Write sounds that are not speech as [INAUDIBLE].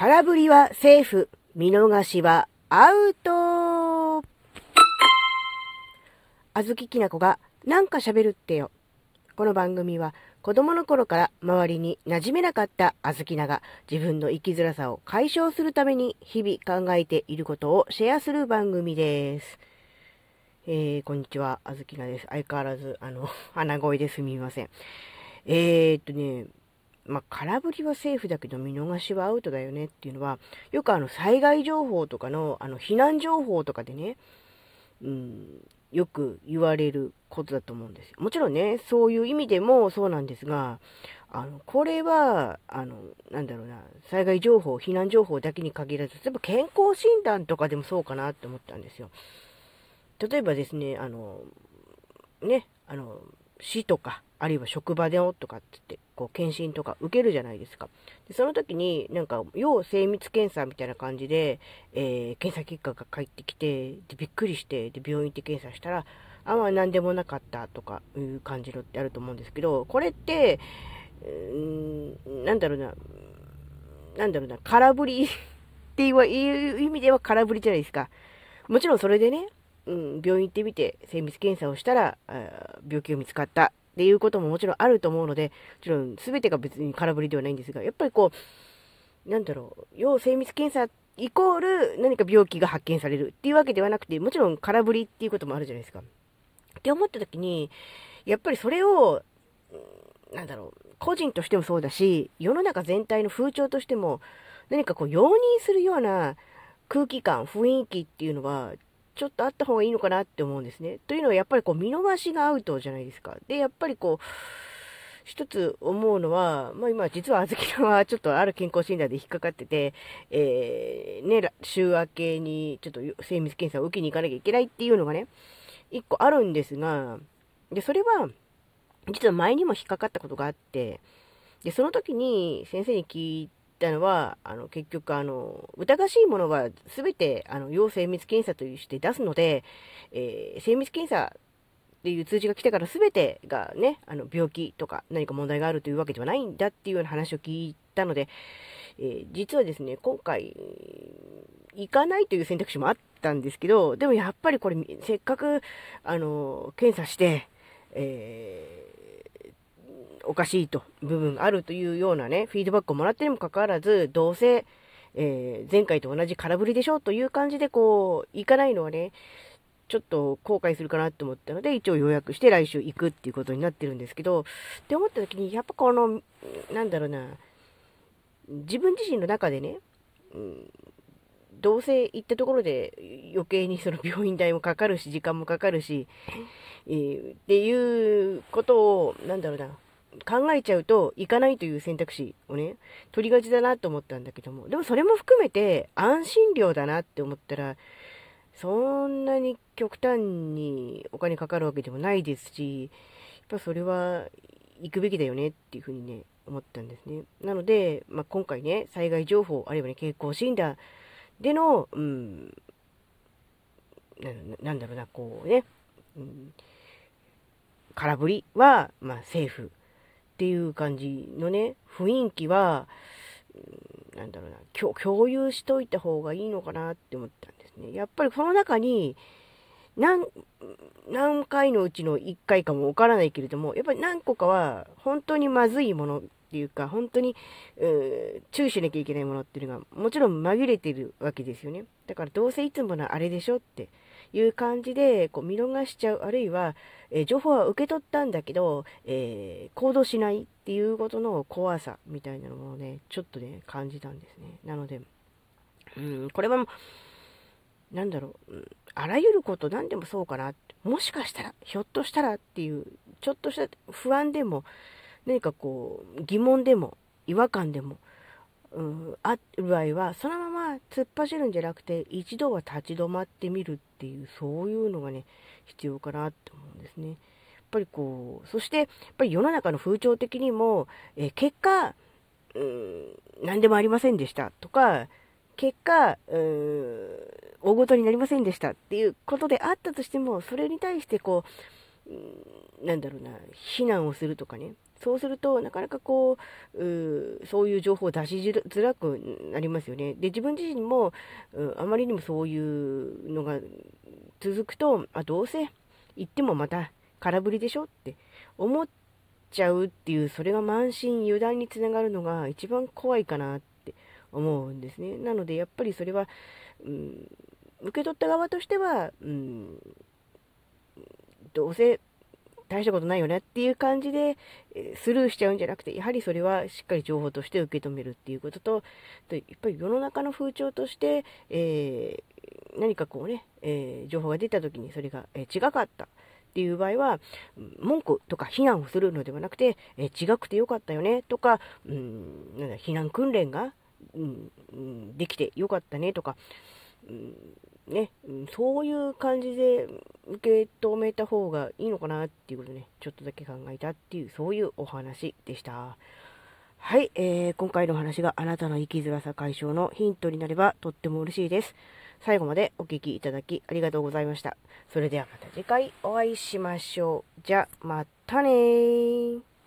空振りはセーフ、見逃しはアウトあずききなこがなんか喋るってよ。この番組は子供の頃から周りに馴染めなかったあずきなが自分の生きづらさを解消するために日々考えていることをシェアする番組です。えー、こんにちは、あずきなです。相変わらず、あの、鼻声ですみません。えー、っとね、まあ、空振りはセーフだけど見逃しはアウトだよねっていうのは、よくあの災害情報とかの、あの避難情報とかでね、うん、よく言われることだと思うんですよ。もちろんね、そういう意味でもそうなんですが、あの、これは、あの、なんだろうな、災害情報、避難情報だけに限らず、例えば健康診断とかでもそうかなって思ったんですよ。例えばですね、あの、ね、あの、市とか、あるいは職場でのとかって言って、こう、検診とか受けるじゃないですか。でその時に、なんか、要精密検査みたいな感じで、えー、検査結果が返ってきて、で、びっくりして、で、病院行って検査したら、あ、まあ、何でもなかったとかいう感じのってあると思うんですけど、これって、うーん、なんだろうな、なんだろうな、空振りっていう [LAUGHS] 意味では空振りじゃないですか。もちろんそれでね、うん、病院行ってみて精密検査をしたら、病気が見つかったっていうことももちろんあると思うので、もちろん全てが別に空振りではないんですが、やっぱりこう、なんだろう、要精密検査イコール何か病気が発見されるっていうわけではなくて、もちろん空振りっていうこともあるじゃないですか。って思った時に、やっぱりそれを、なんだろう、個人としてもそうだし、世の中全体の風潮としても、何かこう容認するような空気感、雰囲気っていうのは、ちょっとあった方がいいのかなって思うんですね。というのはやっぱりこう見逃しがアウトじゃないですか。で、やっぱりこう、一つ思うのは、まあ今実はあずきさんはちょっとある健康診断で引っかかってて、えー、ね、週明けにちょっと精密検査を受けに行かなきゃいけないっていうのがね、一個あるんですが、で、それは、実は前にも引っかかったことがあって、で、その時に先生に聞いたのは、あの、結局、あの、疑わしいものは全て、あの、要精密検査として出すので、えー、精密検査っていう通知が来てから全てがね、あの、病気とか何か問題があるというわけではないんだっていうような話を聞いたので、えー、実はですね、今回、行かないという選択肢もあったんですけど、でもやっぱりこれ、せっかく、あの、検査して、えーおかしいと、部分あるというようなね、フィードバックをもらってにもかかわらず、どうせ、えー、前回と同じ空振りでしょという感じでこう、行かないのはね、ちょっと後悔するかなと思ったので、一応予約して来週行くっていうことになってるんですけど、って思った時に、やっぱこの、なんだろうな、自分自身の中でね、うん、どうせ行ったところで余計にその病院代もかかるし、時間もかかるし、えー、っていうことを、なんだろうな、考えちゃうと行かないという選択肢をね、取りがちだなと思ったんだけども、でもそれも含めて安心料だなって思ったら、そんなに極端にお金かかるわけでもないですし、やっぱそれは行くべきだよねっていうふうにね、思ったんですね。なので、まあ、今回ね、災害情報、あるいはね、健康診断での、うん、なんだろうな、こうね、うん、空振りは、まあ、セーフっていう感じのね、雰囲気は、なんだろうな、共有しといた方がいいのかなって思ったんですね。やっぱりその中に、何、何回のうちの1回かもわからないけれども、やっぱり何個かは本当にまずいものっていうか、本当に、注意しなきゃいけないものっていうのが、もちろん紛れてるわけですよね。だからどうせいつものあれでしょっていう感じで、こう見逃しちゃう、あるいは、えー、情報は受け取ったんだけど、えー、行動しないっていうことの怖さみたいなのをね、ちょっとね、感じたんですね。なので、うん、これは、なんだろう、あらゆること何でもそうかな。もしかしたら、ひょっとしたらっていう、ちょっとした不安でも、何かこう、疑問でも、違和感でも、うん、ある場合は、そのまま突っ走るんじゃなくて、一度は立ち止まってみるっていう、そういうのがね、必要かなって思うんですね。やっぱりこう、そして、やっぱり世の中の風潮的にも、え、結果、うん、何でもありませんでしたとか、結果、うん、大ごとになりませんでしたっていうことであったとしても、それに対してこう、なんだろうな、非難をするとかね、そうすると、なかなかこう、うそういう情報を出しづらくなりますよね。で、自分自身も、あまりにもそういうのが続くと、あ、どうせ行ってもまた空振りでしょって思っちゃうっていう、それが慢心、油断につながるのが一番怖いかなって思うんですね。なので、やっぱりそれは、うん、受け取った側としては、うん、どうせ大したことないよねっていう感じで、スルーしちゃうんじゃなくて、やはりそれはしっかり情報として受け止めるっていうことと、とやっぱり世の中の風潮として、えー、何かこうね、えー、情報が出た時にそれが、え違かったっていう場合は、文句とか非難をするのではなくて、え違くてよかったよねとか、うん、なんだ避難訓練が、うん、できてよかったねとか、うんね、そういう感じで受け止めた方がいいのかなっていうことね、ちょっとだけ考えたっていう、そういうお話でした。はい、えー、今回の話があなたの生きづらさ解消のヒントになればとっても嬉しいです。最後までお聴きいただきありがとうございました。それではまた次回お会いしましょう。じゃ、またねー。